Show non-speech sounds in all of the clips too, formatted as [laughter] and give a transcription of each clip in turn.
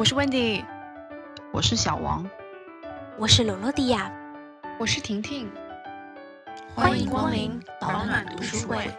我是 Wendy，我是小王，我是罗罗迪亚，我是婷婷，欢迎光临保暖读书会。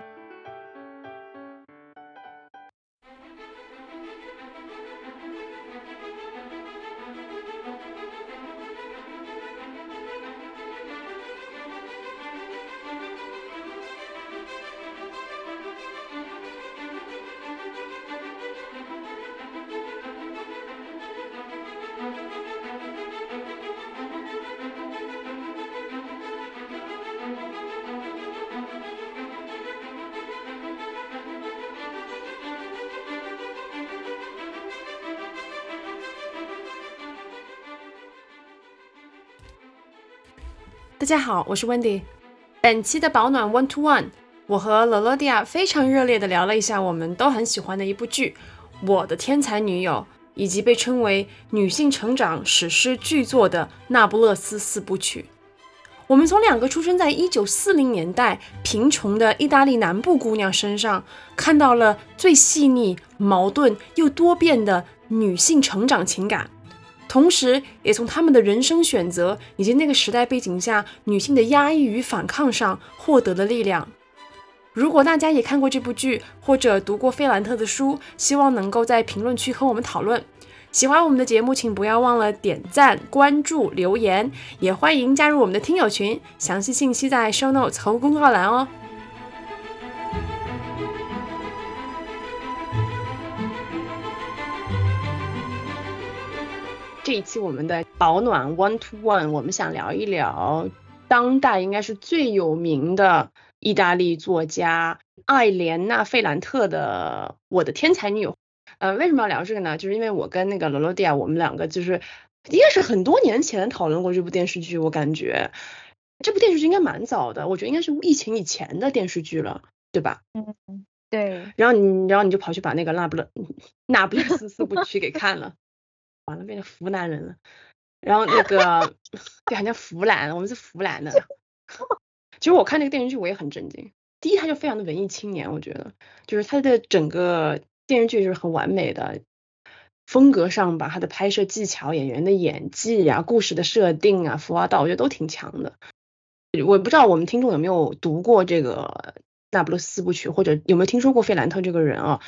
大家好，我是 Wendy。本期的保暖 One to One，我和罗罗迪亚非常热烈的聊了一下我们都很喜欢的一部剧《我的天才女友》，以及被称为女性成长史诗巨作的《那不勒斯四部曲》。我们从两个出生在一九四零年代贫穷的意大利南部姑娘身上，看到了最细腻、矛盾又多变的女性成长情感。同时，也从他们的人生选择以及那个时代背景下女性的压抑与反抗上获得了力量。如果大家也看过这部剧，或者读过费兰特的书，希望能够在评论区和我们讨论。喜欢我们的节目，请不要忘了点赞、关注、留言，也欢迎加入我们的听友群，详细信息在 show notes 和公告栏哦。这一期我们的保暖 One to One，我们想聊一聊当代应该是最有名的意大利作家艾莲娜·费兰特的《我的天才女友》。呃，为什么要聊这个呢？就是因为我跟那个罗罗迪亚，我们两个就是应该是很多年前讨论过这部电视剧。我感觉这部电视剧应该蛮早的，我觉得应该是疫情以前的电视剧了，对吧？嗯，对。然后你，然后你就跑去把那个《那不勒那不勒斯四部曲》给看了。完了，变成湖南人了。然后那个，[laughs] 对，好像湖南，我们是湖南的。[laughs] 其实我看那个电视剧，我也很震惊。第一，他就非常的文艺青年，我觉得，就是他的整个电视剧就是很完美的风格上吧，他的拍摄技巧、演员的演技呀、故事的设定啊、服化道，我觉得都挺强的。我不知道我们听众有没有读过这个《那不勒斯四部曲》，或者有没有听说过费兰特这个人啊？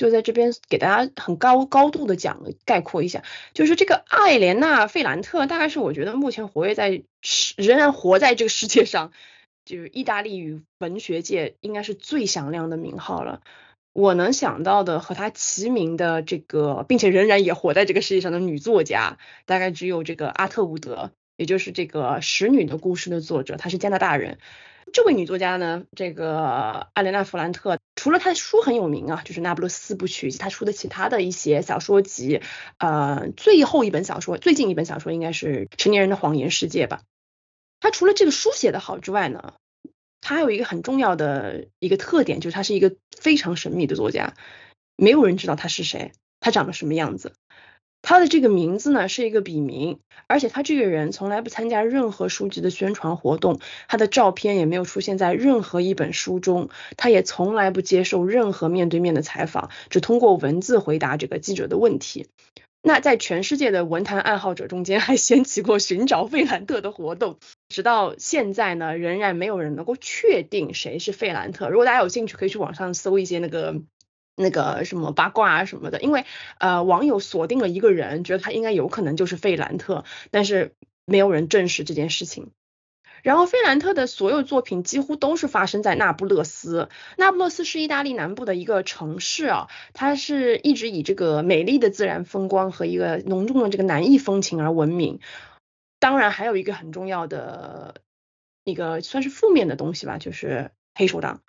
就在这边给大家很高高度的讲概括一下，就是这个艾莲娜·费兰特，大概是我觉得目前活跃在仍然活在这个世界上，就是意大利语文学界应该是最响亮的名号了。我能想到的和她齐名的这个，并且仍然也活在这个世界上的女作家，大概只有这个阿特伍德，也就是这个《使女的故事》的作者，她是加拿大人。这位女作家呢，这个艾莲娜·弗兰特，除了她的书很有名啊，就是《那不勒斯四部曲》以及她出的其他的一些小说集，呃，最后一本小说，最近一本小说应该是《成年人的谎言世界》吧。她除了这个书写的好之外呢，她还有一个很重要的一个特点，就是她是一个非常神秘的作家，没有人知道她是谁，她长得什么样子。他的这个名字呢是一个笔名，而且他这个人从来不参加任何书籍的宣传活动，他的照片也没有出现在任何一本书中，他也从来不接受任何面对面的采访，只通过文字回答这个记者的问题。那在全世界的文坛爱好者中间，还掀起过寻找费兰特的活动，直到现在呢，仍然没有人能够确定谁是费兰特。如果大家有兴趣，可以去网上搜一些那个。那个什么八卦啊什么的，因为呃网友锁定了一个人，觉得他应该有可能就是费兰特，但是没有人证实这件事情。然后费兰特的所有作品几乎都是发生在那不勒斯，那不勒斯是意大利南部的一个城市啊，它是一直以这个美丽的自然风光和一个浓重的这个南意风情而闻名。当然还有一个很重要的一个算是负面的东西吧，就是黑手党，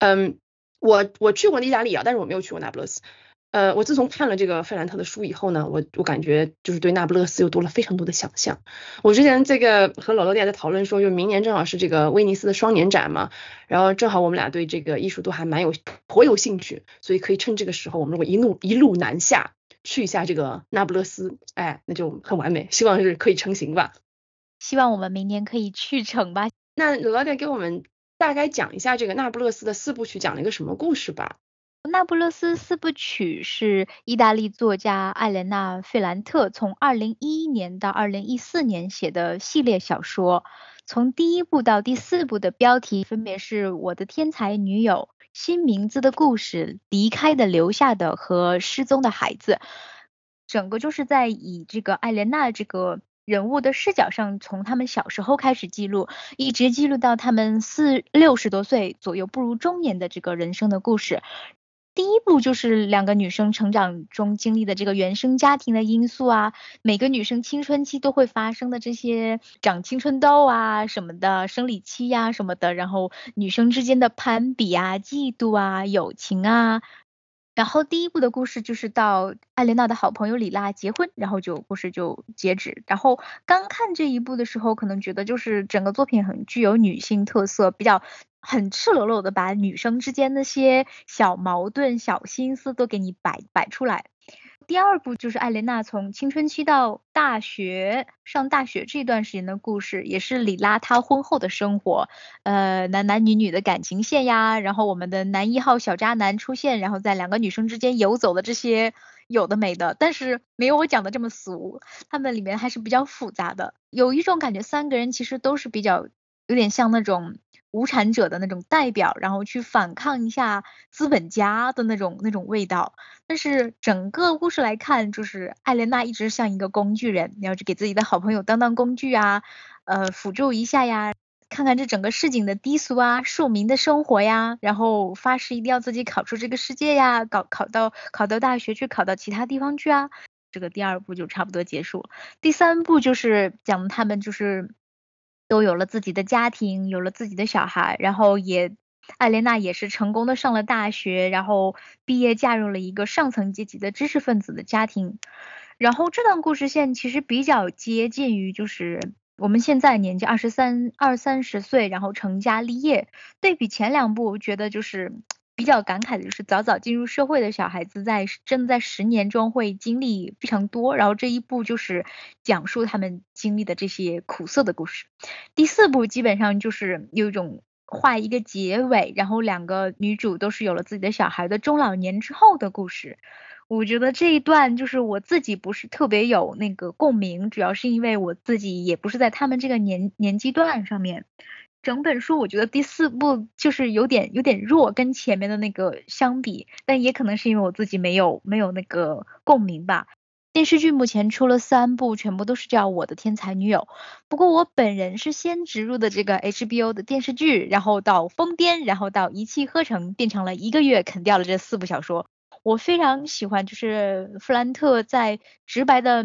嗯。我我去过意大利啊，但是我没有去过那不勒斯。呃，我自从看了这个费兰特的书以后呢，我我感觉就是对那不勒斯又多了非常多的想象。我之前这个和老罗店在讨论说，就明年正好是这个威尼斯的双年展嘛，然后正好我们俩对这个艺术都还蛮有颇有兴趣，所以可以趁这个时候，我们如果一路一路南下去一下这个那不勒斯，哎，那就很完美，希望是可以成行吧。希望我们明年可以去成吧。那老罗店给我们。大概讲一下这个那不勒斯的四部曲讲了一个什么故事吧。《那不勒斯四部曲》是意大利作家艾莲娜·费兰特从2011年到2014年写的系列小说。从第一部到第四部的标题分别是《我的天才女友》、《新名字的故事》、《离开的、留下的》和《失踪的孩子》。整个就是在以这个艾莲娜这个人物的视角上，从他们小时候开始记录，一直记录到他们四六十多岁左右步入中年的这个人生的故事。第一步就是两个女生成长中经历的这个原生家庭的因素啊，每个女生青春期都会发生的这些长青春痘啊什么的，生理期呀什么的，然后女生之间的攀比啊、嫉妒啊、友情啊。然后第一部的故事就是到艾莲娜的好朋友李拉结婚，然后就故事就截止。然后刚看这一部的时候，可能觉得就是整个作品很具有女性特色，比较很赤裸裸的把女生之间那些小矛盾、小心思都给你摆摆出来。第二部就是艾莲娜从青春期到大学上大学这段时间的故事，也是里拉她婚后的生活，呃，男男女女的感情线呀，然后我们的男一号小渣男出现，然后在两个女生之间游走的这些有的没的，但是没有我讲的这么俗，他们里面还是比较复杂的，有一种感觉，三个人其实都是比较有点像那种。无产者的那种代表，然后去反抗一下资本家的那种那种味道。但是整个故事来看，就是艾莲娜一直像一个工具人，要去给自己的好朋友当当工具啊，呃，辅助一下呀，看看这整个市井的低俗啊，庶民的生活呀，然后发誓一定要自己考出这个世界呀，搞考到考到大学去，考到其他地方去啊。这个第二部就差不多结束。第三部就是讲他们就是。都有了自己的家庭，有了自己的小孩，然后也艾莲娜也是成功的上了大学，然后毕业嫁入了一个上层阶级的知识分子的家庭。然后这段故事线其实比较接近于就是我们现在年纪二十三二三十岁，然后成家立业。对比前两部，觉得就是。比较感慨的就是早早进入社会的小孩子在真的在十年中会经历非常多，然后这一部就是讲述他们经历的这些苦涩的故事。第四部基本上就是有一种画一个结尾，然后两个女主都是有了自己的小孩的中老年之后的故事。我觉得这一段就是我自己不是特别有那个共鸣，主要是因为我自己也不是在他们这个年年纪段上面。整本书我觉得第四部就是有点有点弱，跟前面的那个相比，但也可能是因为我自己没有没有那个共鸣吧。电视剧目前出了三部，全部都是叫《我的天才女友》。不过我本人是先植入的这个 HBO 的电视剧，然后到疯癫，然后到一气呵成，变成了一个月啃掉了这四部小说。我非常喜欢，就是弗兰特在直白的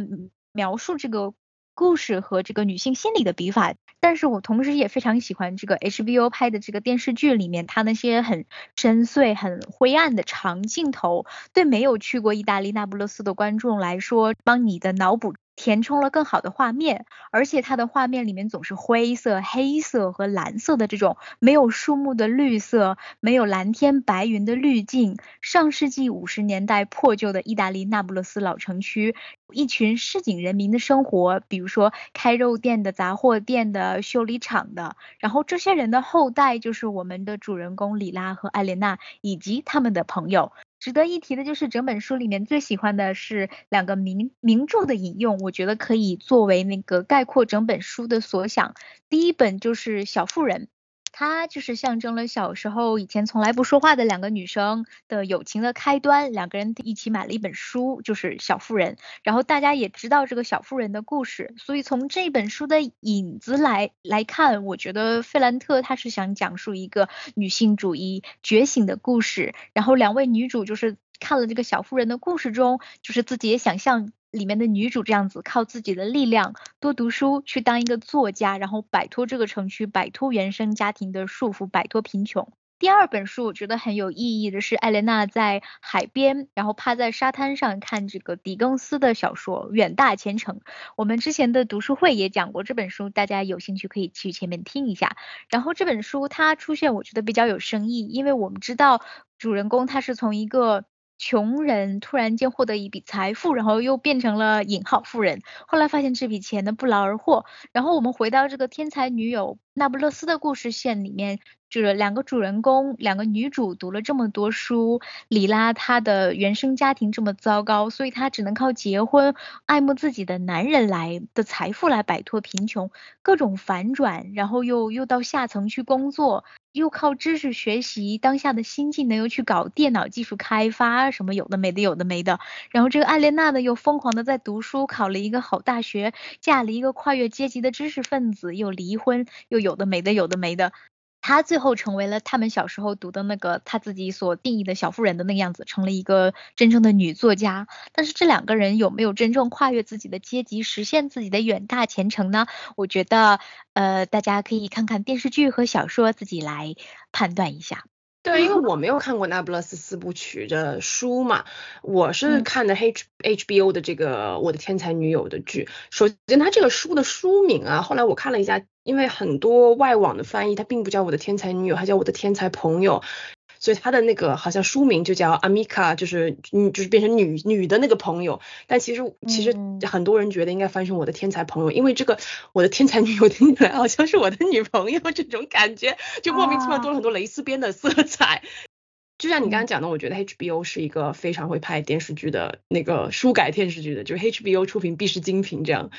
描述这个。故事和这个女性心理的笔法，但是我同时也非常喜欢这个 HBO 拍的这个电视剧里面，它那些很深邃、很灰暗的长镜头，对没有去过意大利那不勒斯的观众来说，帮你的脑补。填充了更好的画面，而且它的画面里面总是灰色、黑色和蓝色的这种没有树木的绿色，没有蓝天白云的滤镜。上世纪五十年代破旧的意大利那不勒斯老城区，一群市井人民的生活，比如说开肉店的、杂货店的、修理厂的，然后这些人的后代就是我们的主人公里拉和艾莲娜以及他们的朋友。值得一提的就是整本书里面最喜欢的是两个名名著的引用，我觉得可以作为那个概括整本书的所想。第一本就是《小妇人》。它就是象征了小时候以前从来不说话的两个女生的友情的开端。两个人一起买了一本书，就是《小妇人》，然后大家也知道这个小妇人的故事。所以从这本书的影子来来看，我觉得费兰特他是想讲述一个女性主义觉醒的故事。然后两位女主就是看了这个小妇人的故事中，就是自己也想象。里面的女主这样子靠自己的力量多读书，去当一个作家，然后摆脱这个城区，摆脱原生家庭的束缚，摆脱贫穷。第二本书我觉得很有意义的是艾莲娜在海边，然后趴在沙滩上看这个狄更斯的小说《远大前程》。我们之前的读书会也讲过这本书，大家有兴趣可以去前面听一下。然后这本书它出现，我觉得比较有深意，因为我们知道主人公他是从一个。穷人突然间获得一笔财富，然后又变成了引号富人。后来发现这笔钱呢不劳而获。然后我们回到这个天才女友那不勒斯的故事线里面，就是两个主人公，两个女主读了这么多书，里拉她的原生家庭这么糟糕，所以她只能靠结婚、爱慕自己的男人来的财富来摆脱贫穷，各种反转，然后又又到下层去工作，又靠知识学习当下的新技能，又去搞电脑技术开发，什么有的没的，有的没的。然后这个艾莲娜呢，又疯狂的在读书，考了一个好大学，嫁了一个跨越阶级的知识分子，又离婚，又。有的没的，有的没的，她最后成为了他们小时候读的那个她自己所定义的小妇人的那个样子，成了一个真正的女作家。但是这两个人有没有真正跨越自己的阶级，实现自己的远大前程呢？我觉得，呃，大家可以看看电视剧和小说，自己来判断一下。对，因为我没有看过《那不勒斯四部曲》的书嘛，我是看的 H HBO 的这个《我的天才女友》的剧。首先，它这个书的书名啊，后来我看了一下，因为很多外网的翻译，它并不叫《我的天才女友》，它叫《我的天才朋友》。所以他的那个好像书名就叫 Amica，就是嗯，就是变成女女的那个朋友。但其实其实很多人觉得应该翻成我的天才朋友，因为这个我的天才女友听起来好像是我的女朋友这种感觉，就莫名其妙多了很多蕾丝边的色彩。就像你刚刚讲的，我觉得 HBO 是一个非常会拍电视剧的那个书改电视剧的，就是 HBO 出品必是精品这样。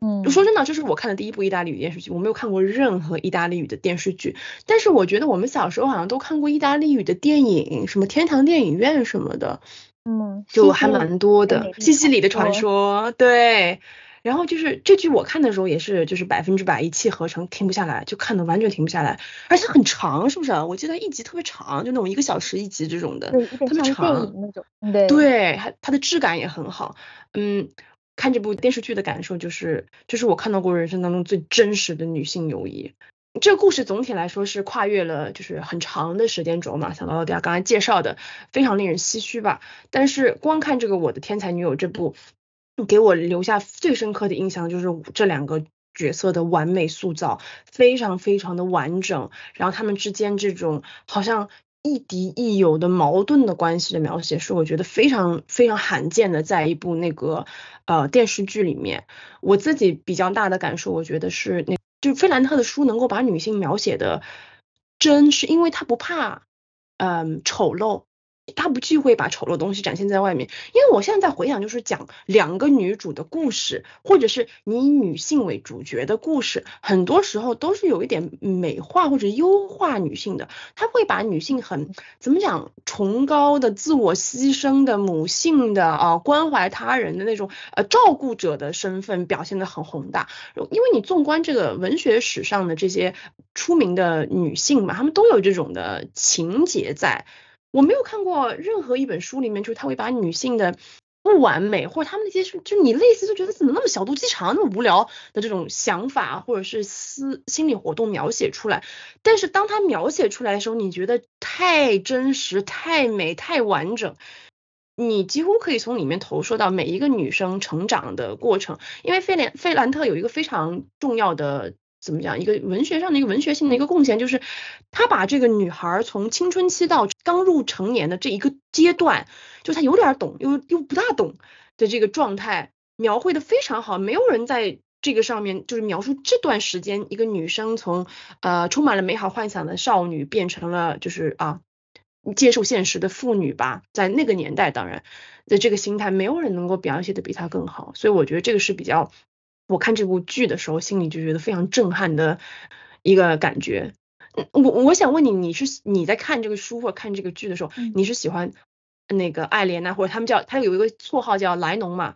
嗯，说真的，这是我看的第一部意大利语电视剧，我没有看过任何意大利语的电视剧，但是我觉得我们小时候好像都看过意大利语的电影，什么天堂电影院什么的，嗯，就还蛮多的。西西里的传说，对。然后就是这剧我看的时候也是就是百分之百一气呵成，停不下来，就看的完全停不下来，而且很长，是不是？我记得一集特别长，就那种一个小时一集这种的，特别长那种。对，对，它它的质感也很好。嗯，看这部电视剧的感受就是，就是我看到过人生当中最真实的女性友谊。这个故事总体来说是跨越了就是很长的时间轴嘛，像大家刚才介绍的，非常令人唏嘘吧。但是光看这个《我的天才女友》这部。给我留下最深刻的印象就是这两个角色的完美塑造，非常非常的完整。然后他们之间这种好像亦敌亦友的矛盾的关系的描写，是我觉得非常非常罕见的，在一部那个呃电视剧里面。我自己比较大的感受，我觉得是那，就费兰特的书能够把女性描写的真，是因为他不怕嗯丑陋。他不忌讳把丑陋东西展现在外面，因为我现在在回想，就是讲两个女主的故事，或者是你以女性为主角的故事，很多时候都是有一点美化或者优化女性的。他会把女性很怎么讲，崇高的、自我牺牲的、母性的啊，关怀他人的那种呃照顾者的身份表现的很宏大。因为你纵观这个文学史上的这些出名的女性嘛，她们都有这种的情节在。我没有看过任何一本书里面，就是他会把女性的不完美，或者他们那些是，就你类似就觉得怎么那么小肚鸡肠，那么无聊的这种想法，或者是思心理活动描写出来。但是当他描写出来的时候，你觉得太真实、太美、太完整，你几乎可以从里面投射到每一个女生成长的过程。因为费莲费兰特有一个非常重要的。怎么讲？一个文学上的一个文学性的一个贡献，就是他把这个女孩从青春期到刚入成年的这一个阶段，就他有点懂又又不大懂的这个状态，描绘的非常好。没有人在这个上面就是描述这段时间一个女生从呃充满了美好幻想的少女变成了就是啊接受现实的妇女吧。在那个年代，当然的这个心态，没有人能够表现的比她更好。所以我觉得这个是比较。我看这部剧的时候，心里就觉得非常震撼的一个感觉。我我想问你，你是你在看这个书或看这个剧的时候，你是喜欢那个爱莲娜，或者他们叫他有一个绰号叫莱农嘛，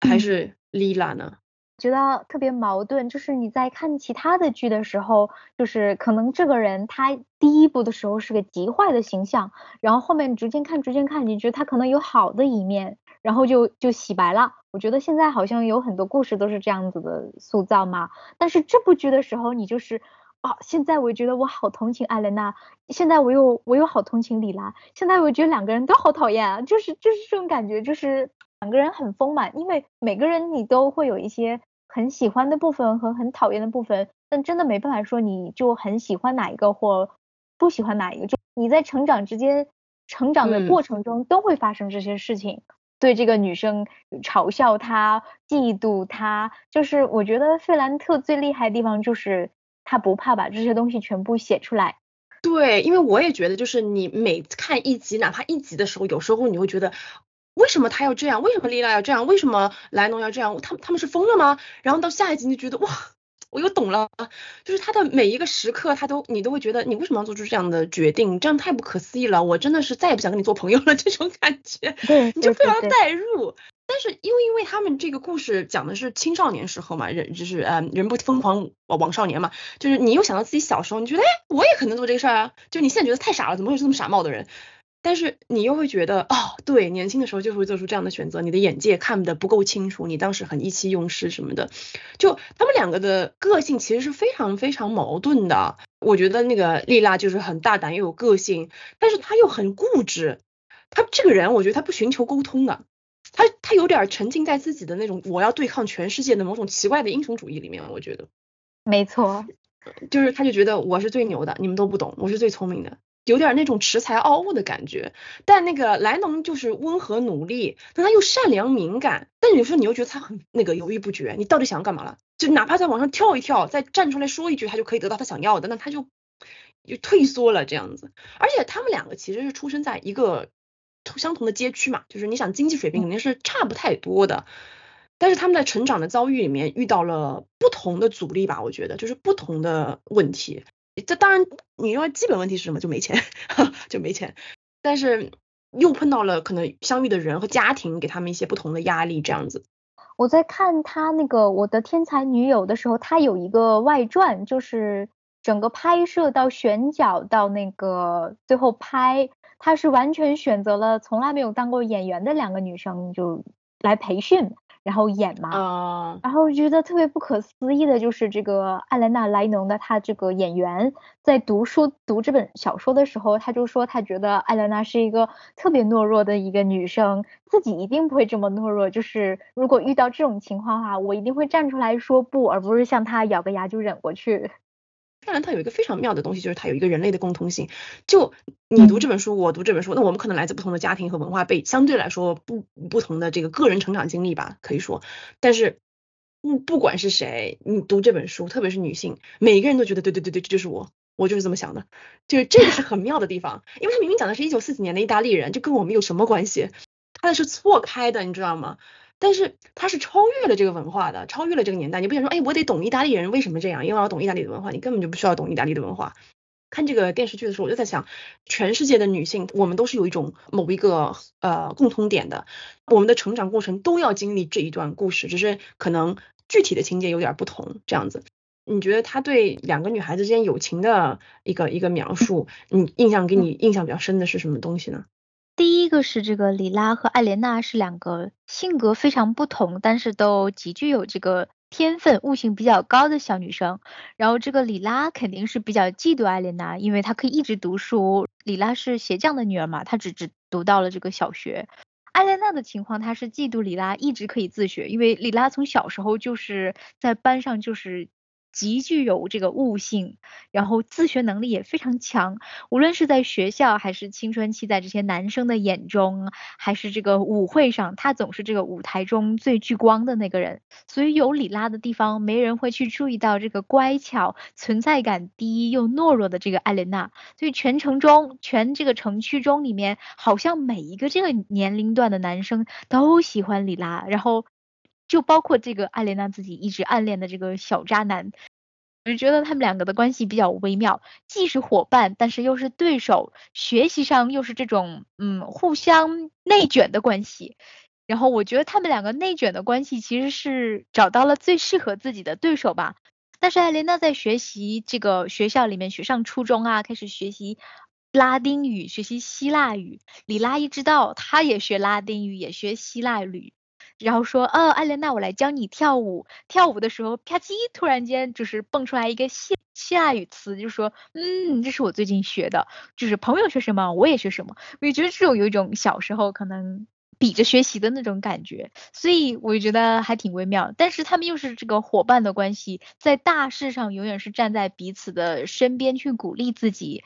还是莉拉呢？觉得特别矛盾，就是你在看其他的剧的时候，就是可能这个人他第一部的时候是个极坏的形象，然后后面逐渐看逐渐看，你觉得他可能有好的一面。然后就就洗白了。我觉得现在好像有很多故事都是这样子的塑造嘛。但是这部剧的时候，你就是啊，现在我觉得我好同情艾莲娜，现在我又我又好同情李拉，现在我觉得两个人都好讨厌啊，就是就是这种感觉，就是两个人很丰满，因为每个人你都会有一些很喜欢的部分和很讨厌的部分，但真的没办法说你就很喜欢哪一个或不喜欢哪一个，就你在成长之间成长的过程中都会发生这些事情。对这个女生嘲笑她、嫉妒她，就是我觉得费兰特最厉害的地方就是他不怕把这些东西全部写出来。对，因为我也觉得，就是你每看一集，哪怕一集的时候，有时候你会觉得，为什么他要这样？为什么丽拉要这样？为什么莱农要这样？他他们是疯了吗？然后到下一集，你就觉得哇，我又懂了，就是他的每一个时刻，他都你都会觉得，你为什么要做出这样的决定？这样太不可思议了，我真的是再也不想跟你做朋友了，[laughs] 这种感觉，你就非常代入。但是因为因为他们这个故事讲的是青少年时候嘛，人就是呃人不疯狂枉少年嘛，就是你又想到自己小时候，你觉得哎我也可能做这个事儿啊，就你现在觉得太傻了，怎么会是这么傻帽的人？但是你又会觉得哦对，年轻的时候就会做出这样的选择，你的眼界看的不够清楚，你当时很意气用事什么的，就他们两个的个性其实是非常非常矛盾的。我觉得那个丽拉就是很大胆又有个性，但是她又很固执，她这个人我觉得她不寻求沟通的。他他有点沉浸在自己的那种我要对抗全世界的某种奇怪的英雄主义里面，我觉得，没错，就是他就觉得我是最牛的，你们都不懂，我是最聪明的，有点那种恃才傲物的感觉。但那个莱农就是温和努力，但他又善良敏感，但有时候你又觉得他很那个犹豫不决，你到底想要干嘛了？就哪怕在往上跳一跳，再站出来说一句，他就可以得到他想要的，那他就就退缩了这样子。而且他们两个其实是出生在一个。相同的街区嘛，就是你想经济水平肯定是差不太多的，但是他们在成长的遭遇里面遇到了不同的阻力吧，我觉得就是不同的问题。这当然，你因为基本问题是什么？就没钱，[laughs] 就没钱。但是又碰到了可能相遇的人和家庭给他们一些不同的压力，这样子。我在看他那个《我的天才女友》的时候，他有一个外传，就是整个拍摄到选角到那个最后拍。她是完全选择了从来没有当过演员的两个女生就来培训，然后演嘛。啊。然后觉得特别不可思议的就是这个艾莲娜莱农的她这个演员在读书读这本小说的时候，他就说他觉得艾莲娜是一个特别懦弱的一个女生，自己一定不会这么懦弱。就是如果遇到这种情况的话，我一定会站出来说不，而不是像她咬个牙就忍过去。当然，它有一个非常妙的东西，就是它有一个人类的共通性。就你读这本书，我读这本书，那我们可能来自不同的家庭和文化背，相对来说不不同的这个个人成长经历吧，可以说。但是，嗯，不管是谁，你读这本书，特别是女性，每个人都觉得，对对对对，这就是我，我就是这么想的。就是这个是很妙的地方，因为他明明讲的是一九四几年的意大利人，就跟我们有什么关系？他的是错开的，你知道吗？但是他是超越了这个文化的，超越了这个年代。你不想说，哎，我得懂意大利人为什么这样，因为我要懂意大利的文化。你根本就不需要懂意大利的文化。看这个电视剧的时候，我就在想，全世界的女性，我们都是有一种某一个呃共通点的，我们的成长过程都要经历这一段故事，只是可能具体的情节有点不同这样子。你觉得他对两个女孩子之间友情的一个一个描述，你印象给你印象比较深的是什么东西呢？第一个是这个里拉和艾莲娜是两个性格非常不同，但是都极具有这个天分、悟性比较高的小女生。然后这个里拉肯定是比较嫉妒艾莲娜，因为她可以一直读书。里拉是鞋匠的女儿嘛，她只只读到了这个小学。艾莲娜的情况，她是嫉妒里拉一直可以自学，因为里拉从小时候就是在班上就是。极具有这个悟性，然后自学能力也非常强。无论是在学校，还是青春期，在这些男生的眼中，还是这个舞会上，他总是这个舞台中最聚光的那个人。所以有李拉的地方，没人会去注意到这个乖巧、存在感低又懦弱的这个艾莲娜。所以全城中，全这个城区中里面，好像每一个这个年龄段的男生都喜欢李拉，然后。就包括这个艾莲娜自己一直暗恋的这个小渣男，就觉得他们两个的关系比较微妙，既是伙伴，但是又是对手，学习上又是这种嗯互相内卷的关系。然后我觉得他们两个内卷的关系其实是找到了最适合自己的对手吧。但是艾莲娜在学习这个学校里面学上初中啊，开始学习拉丁语，学习希腊语。里拉一知道，他也学拉丁语，也学希腊语。然后说，呃，艾莲娜，我来教你跳舞。跳舞的时候，啪叽，突然间就是蹦出来一个希希腊语词，就说，嗯，这是我最近学的，就是朋友学什么，我也学什么。我也觉得这种有一种小时候可能比着学习的那种感觉，所以我觉得还挺微妙。但是他们又是这个伙伴的关系，在大事上永远是站在彼此的身边去鼓励自己，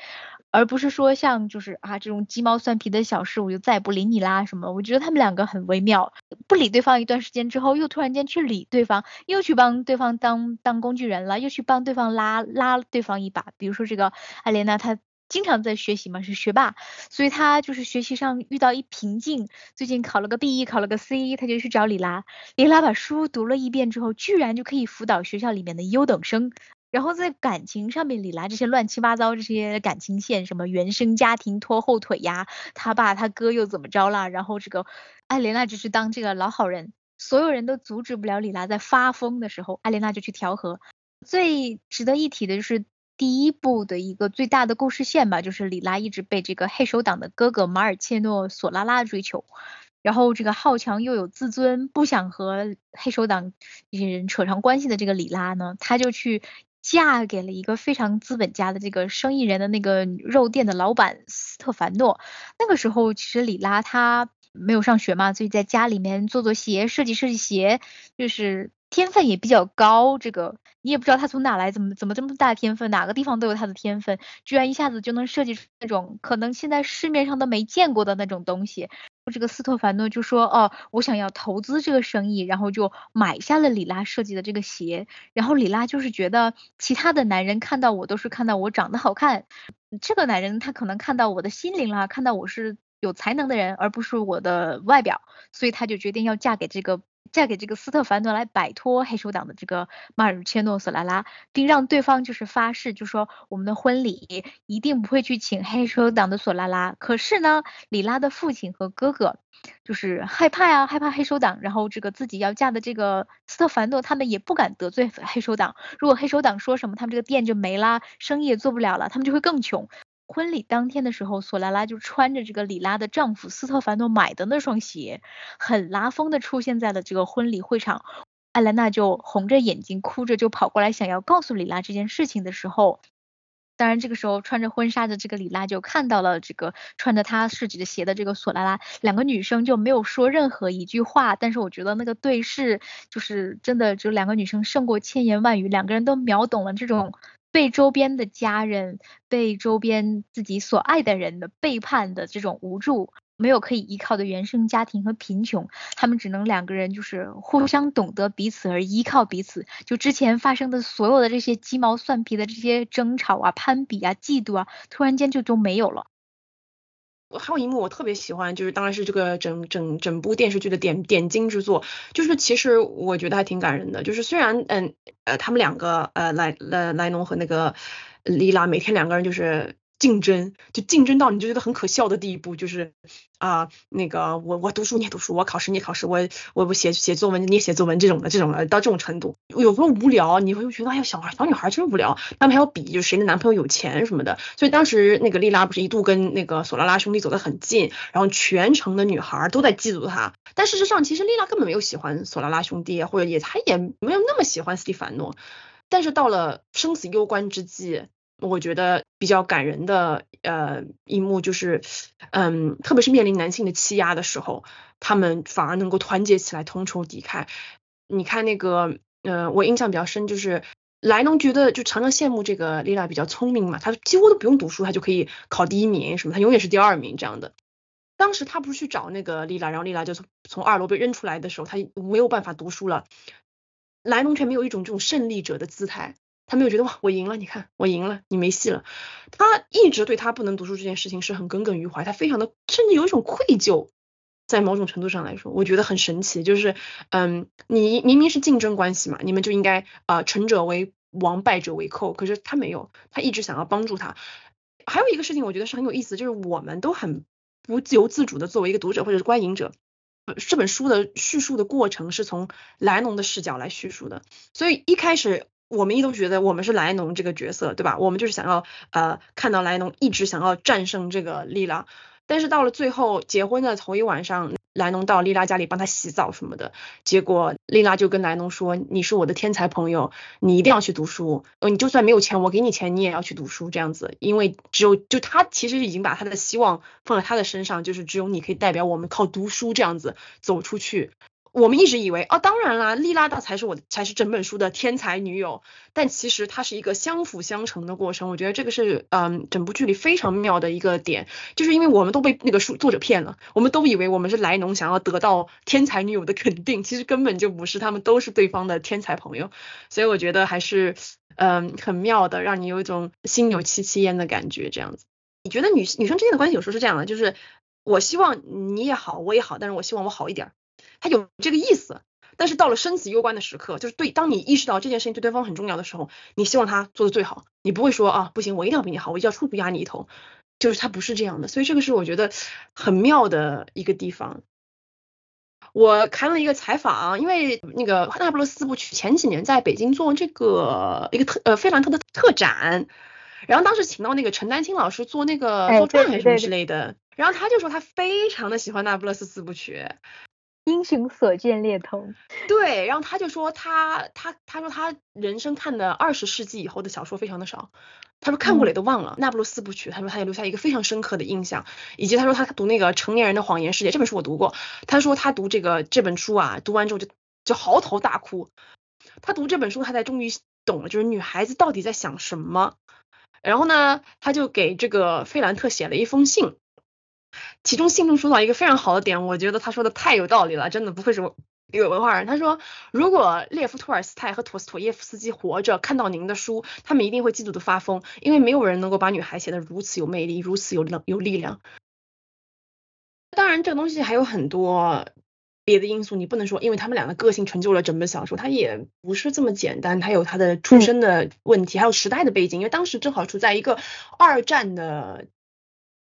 而不是说像就是啊这种鸡毛蒜皮的小事我就再也不理你啦什么。我觉得他们两个很微妙，不理对方一段时间之后，又突然间去理对方，又去帮对方当当工具人了，又去帮对方拉拉对方一把。比如说这个艾莲娜，她。经常在学习嘛，是学霸，所以他就是学习上遇到一瓶颈，最近考了个 B，考了个 C，他就去找李拉，李拉把书读了一遍之后，居然就可以辅导学校里面的优等生。然后在感情上面，李拉这些乱七八糟这些感情线，什么原生家庭拖后腿呀，他爸他哥又怎么着了？然后这个艾莲娜就是当这个老好人，所有人都阻止不了李拉在发疯的时候，艾莲娜就去调和。最值得一提的就是。第一部的一个最大的故事线吧，就是里拉一直被这个黑手党的哥哥马尔切诺索拉拉追求，然后这个好强又有自尊，不想和黑手党这些人扯上关系的这个里拉呢，他就去嫁给了一个非常资本家的这个生意人的那个肉店的老板斯特凡诺。那个时候其实里拉他没有上学嘛，所以在家里面做做鞋，设计设计鞋，就是。天分也比较高，这个你也不知道他从哪来，怎么怎么这么大天分，哪个地方都有他的天分，居然一下子就能设计出那种可能现在市面上都没见过的那种东西。这个斯特凡诺就说，哦，我想要投资这个生意，然后就买下了里拉设计的这个鞋。然后里拉就是觉得其他的男人看到我都是看到我长得好看，这个男人他可能看到我的心灵啦，看到我是有才能的人，而不是我的外表，所以他就决定要嫁给这个。嫁给这个斯特凡诺来摆脱黑手党的这个马尔切诺索拉拉，并让对方就是发誓，就说我们的婚礼一定不会去请黑手党的索拉拉。可是呢，里拉的父亲和哥哥就是害怕呀，害怕黑手党，然后这个自己要嫁的这个斯特凡诺他们也不敢得罪黑手党，如果黑手党说什么，他们这个店就没啦，生意也做不了了，他们就会更穷。婚礼当天的时候，索拉拉就穿着这个里拉的丈夫斯特凡诺买的那双鞋，很拉风的出现在了这个婚礼会场。艾兰娜就红着眼睛哭着就跑过来想要告诉里拉这件事情的时候，当然这个时候穿着婚纱的这个里拉就看到了这个穿着她设计的鞋的这个索拉拉，两个女生就没有说任何一句话，但是我觉得那个对视就是真的，就两个女生胜过千言万语，两个人都秒懂了这种。被周边的家人、被周边自己所爱的人的背叛的这种无助，没有可以依靠的原生家庭和贫穷，他们只能两个人就是互相懂得彼此而依靠彼此。就之前发生的所有的这些鸡毛蒜皮的这些争吵啊、攀比啊、嫉妒啊，突然间就都没有了。还有一幕我特别喜欢，就是当然是这个整整整部电视剧的点点睛之作，就是其实我觉得还挺感人的，就是虽然嗯呃他们两个呃莱莱莱农和那个莉拉每天两个人就是。竞争就竞争到你就觉得很可笑的地步，就是啊那个我我读书你也读书，我考试你也考试，我我我写写作文你也写作文这种的这种的到这种程度，有时候无聊，你会觉得哎呀小孩小女孩真无聊，他们还要比就是谁的男朋友有钱什么的，所以当时那个莉拉不是一度跟那个索拉拉兄弟走得很近，然后全城的女孩都在嫉妒他，但事实上其实莉拉根本没有喜欢索拉拉兄弟，或者也她也没有那么喜欢斯蒂凡诺，但是到了生死攸关之际。我觉得比较感人的呃一幕就是，嗯，特别是面临男性的欺压的时候，他们反而能够团结起来，同仇敌忾。你看那个，呃，我印象比较深，就是莱农觉得就常常羡慕这个丽拉比较聪明嘛，他几乎都不用读书，他就可以考第一名什么，他永远是第二名这样的。当时他不是去找那个丽拉，然后丽拉就从从二楼被扔出来的时候，他没有办法读书了，莱农却没有一种这种胜利者的姿态。他没有觉得哇，我赢了，你看我赢了，你没戏了。他一直对他不能读书这件事情是很耿耿于怀，他非常的甚至有一种愧疚，在某种程度上来说，我觉得很神奇。就是嗯，你明明是竞争关系嘛，你们就应该啊，成者为王，败者为寇。可是他没有，他一直想要帮助他。还有一个事情，我觉得是很有意思，就是我们都很不由自主的作为一个读者或者是观影者，这本书的叙述的过程是从莱农的视角来叙述的，所以一开始。我们一都觉得我们是莱农这个角色，对吧？我们就是想要呃看到莱农一直想要战胜这个莉拉，但是到了最后结婚的头一晚上，莱农到莉拉家里帮他洗澡什么的，结果莉拉就跟莱农说：“你是我的天才朋友，你一定要去读书。呃，你就算没有钱，我给你钱，你也要去读书。这样子，因为只有就他其实已经把他的希望放在他的身上，就是只有你可以代表我们靠读书这样子走出去。”我们一直以为哦，当然啦，莉拉达才是我才是整本书的天才女友，但其实它是一个相辅相成的过程。我觉得这个是嗯，整部剧里非常妙的一个点，就是因为我们都被那个书作者骗了，我们都以为我们是莱农想要得到天才女友的肯定，其实根本就不是，他们都是对方的天才朋友。所以我觉得还是嗯很妙的，让你有一种心有戚戚焉的感觉。这样子，你觉得女女生之间的关系有时候是这样的，就是我希望你也好，我也好，但是我希望我好一点。他有这个意思，但是到了生死攸关的时刻，就是对，当你意识到这件事情对对方很重要的时候，你希望他做的最好，你不会说啊，不行，我一定要比你好，我一定要处处压你一头，就是他不是这样的，所以这个是我觉得很妙的一个地方。我看了一个采访，因为那个《那不勒斯四部曲》前几年在北京做这个一个特呃费兰特的特展，然后当时请到那个陈丹青老师做那个做传还是什么之类的，然后他就说他非常的喜欢《那不勒斯四部曲》。英雄所见略同，对，然后他就说他他他说他人生看的二十世纪以后的小说非常的少，他说看过了也都忘了。那不勒斯部曲，他说他也留下一个非常深刻的印象，以及他说他读那个成年人的谎言世界这本书我读过，他说他读这个这本书啊，读完之后就就嚎啕大哭。他读这本书，他才终于懂了，就是女孩子到底在想什么。然后呢，他就给这个费兰特写了一封信。其中信中说到一个非常好的点，我觉得他说的太有道理了，真的不愧是一个文化人。他说，如果列夫·托尔斯泰和陀思妥耶夫斯基活着，看到您的书，他们一定会嫉妒的发疯，因为没有人能够把女孩写得如此有魅力，如此有能有力量。当然，这个东西还有很多别的因素，你不能说，因为他们俩的个性成就了整本小说，它也不是这么简单，它有它的出身的问题，还有时代的背景，因为当时正好处在一个二战的。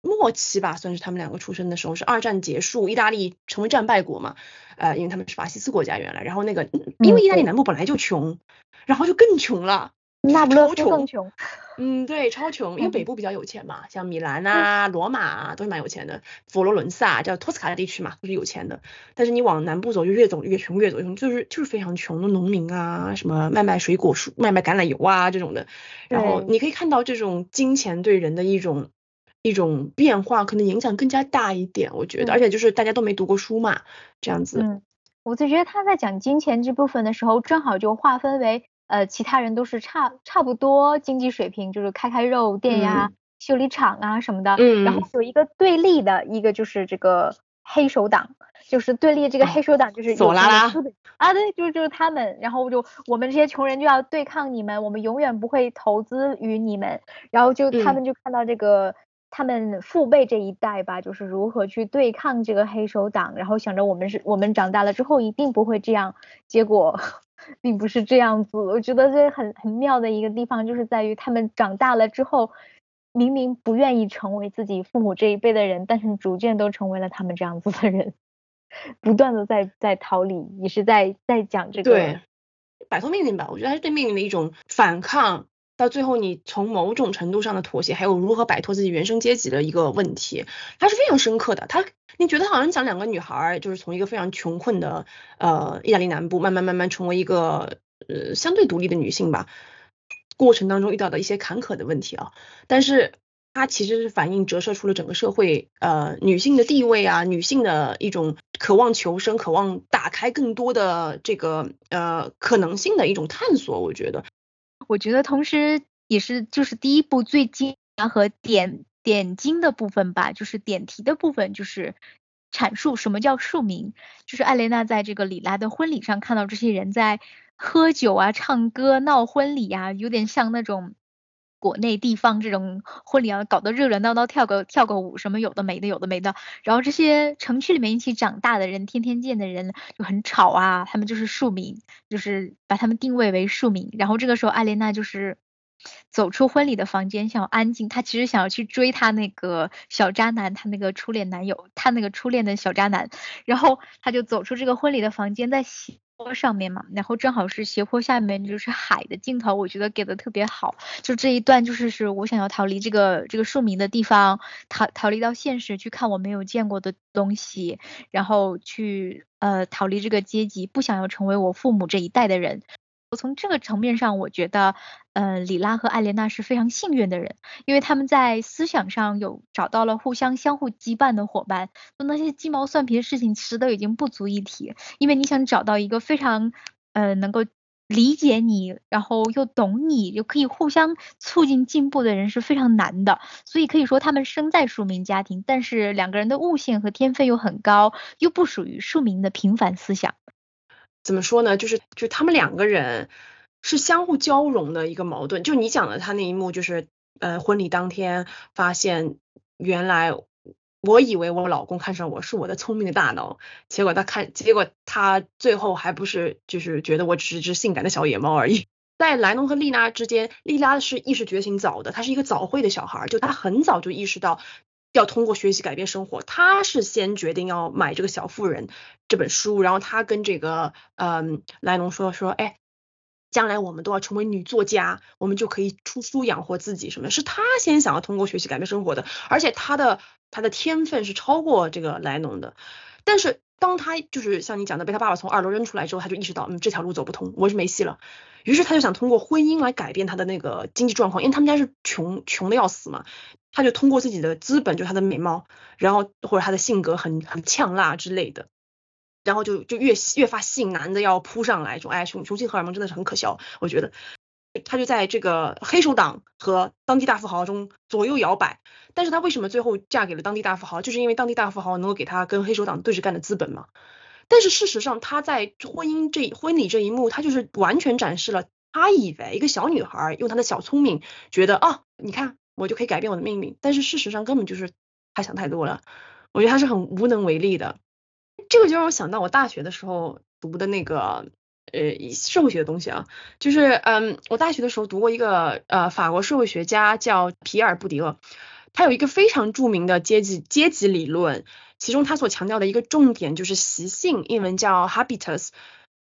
末期吧，算是他们两个出生的时候，是二战结束，意大利成为战败国嘛，呃，因为他们是法西斯国家原来，然后那个因为意大利南部本来就穷，然后就更穷了，那不勒斯更穷，嗯，对，超穷，[laughs] 因为北部比较有钱嘛，像米兰啊、罗马啊都是蛮有钱的，佛罗伦萨叫托斯卡地区嘛，都是有钱的，但是你往南部走就越走越穷，越走越穷，就是就是非常穷的农民啊，什么卖卖水果树、卖卖橄榄油啊这种的，然后你可以看到这种金钱对人的一种。一种变化可能影响更加大一点，我觉得，而且就是大家都没读过书嘛，这样子。嗯，我就觉得他在讲金钱这部分的时候，正好就划分为，呃，其他人都是差差不多经济水平，就是开开肉店呀、修理厂啊什么的。嗯。然后有一个对立的一个就是这个黑手党，就是对立这个黑手党就是左拉拉。啊，对，就是就是他们，然后就我们这些穷人就要对抗你们，我们永远不会投资于你们，然后就他们就看到这个。他们父辈这一代吧，就是如何去对抗这个黑手党，然后想着我们是我们长大了之后一定不会这样，结果 [laughs] 并不是这样子。我觉得这很很妙的一个地方，就是在于他们长大了之后，明明不愿意成为自己父母这一辈的人，但是逐渐都成为了他们这样子的人，[laughs] 不断的在在逃离，也是在在讲这个对摆脱命运吧。我觉得还是对命运的一种反抗。到最后，你从某种程度上的妥协，还有如何摆脱自己原生阶级的一个问题，它是非常深刻的。它，你觉得好像讲两个女孩，就是从一个非常穷困的呃意大利南部，慢慢慢慢成为一个呃相对独立的女性吧，过程当中遇到的一些坎坷的问题啊。但是它其实是反映折射出了整个社会呃女性的地位啊，女性的一种渴望求生、渴望打开更多的这个呃可能性的一种探索。我觉得。我觉得同时也是就是第一部最精和点点睛的部分吧，就是点题的部分，就是阐述什么叫庶民。就是艾蕾娜在这个里拉的婚礼上看到这些人在喝酒啊、唱歌、闹婚礼啊，有点像那种。国内地方这种婚礼啊，搞得热热闹闹，跳个跳个舞，什么有的没的，有的没的。然后这些城区里面一起长大的人，天天见的人就很吵啊，他们就是庶民，就是把他们定位为庶民。然后这个时候，艾莲娜就是走出婚礼的房间，想要安静。她其实想要去追她那个小渣男，她那个初恋男友，她那个初恋的小渣男。然后她就走出这个婚礼的房间，在洗坡上面嘛，然后正好是斜坡下面就是海的镜头，我觉得给的特别好。就这一段就是是我想要逃离这个这个庶民的地方，逃逃离到现实去看我没有见过的东西，然后去呃逃离这个阶级，不想要成为我父母这一代的人。我从这个层面上，我觉得，呃，里拉和艾莲娜是非常幸运的人，因为他们在思想上有找到了互相相互羁绊的伙伴。就那些鸡毛蒜皮的事情，其实都已经不足一提，因为你想找到一个非常，呃，能够理解你，然后又懂你，又可以互相促进进步的人是非常难的。所以可以说，他们生在庶民家庭，但是两个人的悟性和天分又很高，又不属于庶民的平凡思想。怎么说呢？就是就他们两个人是相互交融的一个矛盾。就你讲的他那一幕，就是呃婚礼当天发现，原来我以为我老公看上我是我的聪明的大脑，结果他看，结果他最后还不是就是觉得我只是只性感的小野猫而已。在莱农和丽娜之间，丽拉是意识觉醒早的，她是一个早会的小孩，就她很早就意识到。要通过学习改变生活，他是先决定要买这个《小妇人》这本书，然后他跟这个嗯莱农说说，哎，将来我们都要成为女作家，我们就可以出书养活自己什么，是他先想要通过学习改变生活的，而且他的他的天分是超过这个莱农的，但是当他就是像你讲的被他爸爸从二楼扔出来之后，他就意识到嗯这条路走不通，我是没戏了，于是他就想通过婚姻来改变他的那个经济状况，因为他们家是穷穷的要死嘛。他就通过自己的资本，就他的美貌，然后或者他的性格很很呛辣之类的，然后就就越越发吸引男的要扑上来，种哎雄雄性荷尔蒙真的是很可笑，我觉得他就在这个黑手党和当地大富豪中左右摇摆，但是他为什么最后嫁给了当地大富豪，就是因为当地大富豪能够给他跟黑手党对着干的资本嘛。但是事实上他在婚姻这婚礼这一幕，他就是完全展示了他以为一个小女孩用她的小聪明，觉得啊你看。我就可以改变我的命运，但是事实上根本就是他想太多了。我觉得他是很无能为力的。这个就让我想到我大学的时候读的那个呃社会学的东西啊，就是嗯我大学的时候读过一个呃法国社会学家叫皮尔布迪厄，他有一个非常著名的阶级阶级理论，其中他所强调的一个重点就是习性，英文叫 habitus。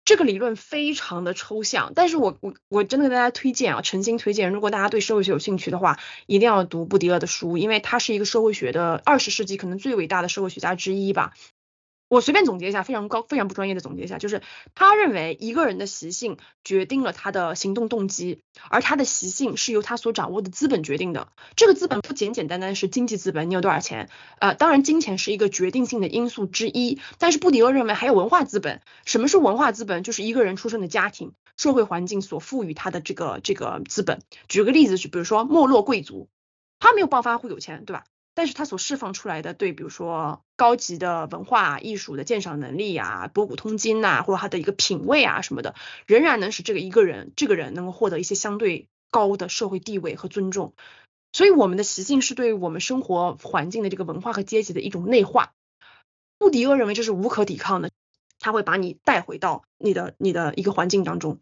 这个理论非常的抽象，但是我我我真的跟大家推荐啊，诚心推荐，如果大家对社会学有兴趣的话，一定要读布迪厄的书，因为他是一个社会学的二十世纪可能最伟大的社会学家之一吧。我随便总结一下，非常高、非常不专业的总结一下，就是他认为一个人的习性决定了他的行动动机，而他的习性是由他所掌握的资本决定的。这个资本不简简单单是经济资本，你有多少钱？呃，当然金钱是一个决定性的因素之一，但是布迪厄认为还有文化资本。什么是文化资本？就是一个人出生的家庭、社会环境所赋予他的这个这个资本。举个例子，是比如说没落贵族，他没有爆发户有钱，对吧？但是他所释放出来的对，比如说高级的文化艺术的鉴赏能力啊，博古通今呐，或者他的一个品味啊什么的，仍然能使这个一个人，这个人能够获得一些相对高的社会地位和尊重。所以我们的习性是对我们生活环境的这个文化和阶级的一种内化。布迪厄认为这是无可抵抗的，他会把你带回到你的你的一个环境当中。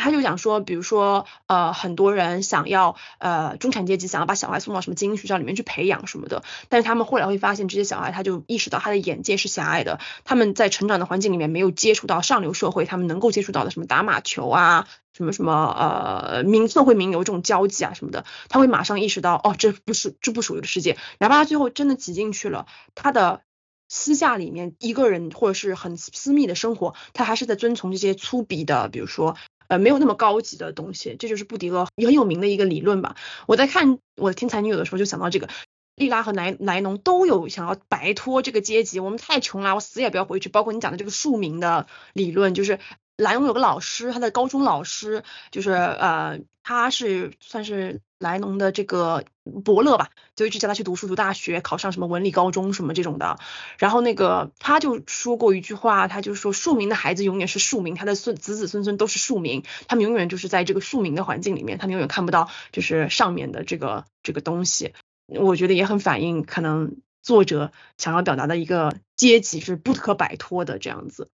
他就讲说，比如说，呃，很多人想要，呃，中产阶级想要把小孩送到什么精英学校里面去培养什么的，但是他们后来会发现，这些小孩他就意识到他的眼界是狭隘的，他们在成长的环境里面没有接触到上流社会，他们能够接触到的什么打马球啊，什么什么，呃，名社会名流这种交际啊什么的，他会马上意识到，哦，这不是这不属于的世界，哪怕他最后真的挤进去了，他的私下里面一个人或者是很私密的生活，他还是在遵从这些粗鄙的，比如说。呃，没有那么高级的东西，这就是布迪厄很有名的一个理论吧。我在看我的天才女友的时候就想到这个，莉拉和莱莱农都有想要摆脱这个阶级，我们太穷了，我死也不要回去。包括你讲的这个庶民的理论，就是。莱农有个老师，他的高中老师就是呃，他是算是莱农的这个伯乐吧，就一直叫他去读书读大学，考上什么文理高中什么这种的。然后那个他就说过一句话，他就说庶民的孩子永远是庶民，他的孙子子孙孙都是庶民，他们永远就是在这个庶民的环境里面，他们永远看不到就是上面的这个这个东西。我觉得也很反映可能作者想要表达的一个阶级是不可摆脱的这样子。